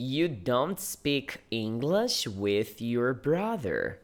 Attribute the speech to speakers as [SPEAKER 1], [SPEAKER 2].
[SPEAKER 1] You don't speak English with your brother.